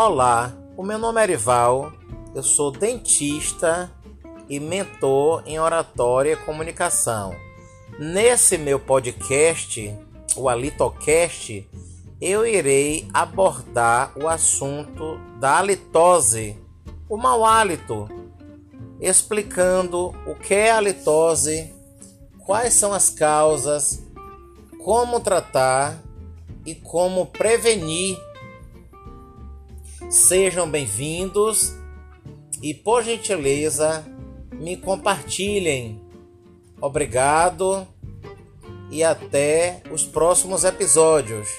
Olá, o meu nome é Erival, eu sou dentista e mentor em oratória e comunicação. Nesse meu podcast, o Alitocast, eu irei abordar o assunto da halitose, o mau hálito, explicando o que é a halitose, quais são as causas, como tratar e como prevenir Sejam bem-vindos e, por gentileza, me compartilhem. Obrigado e até os próximos episódios.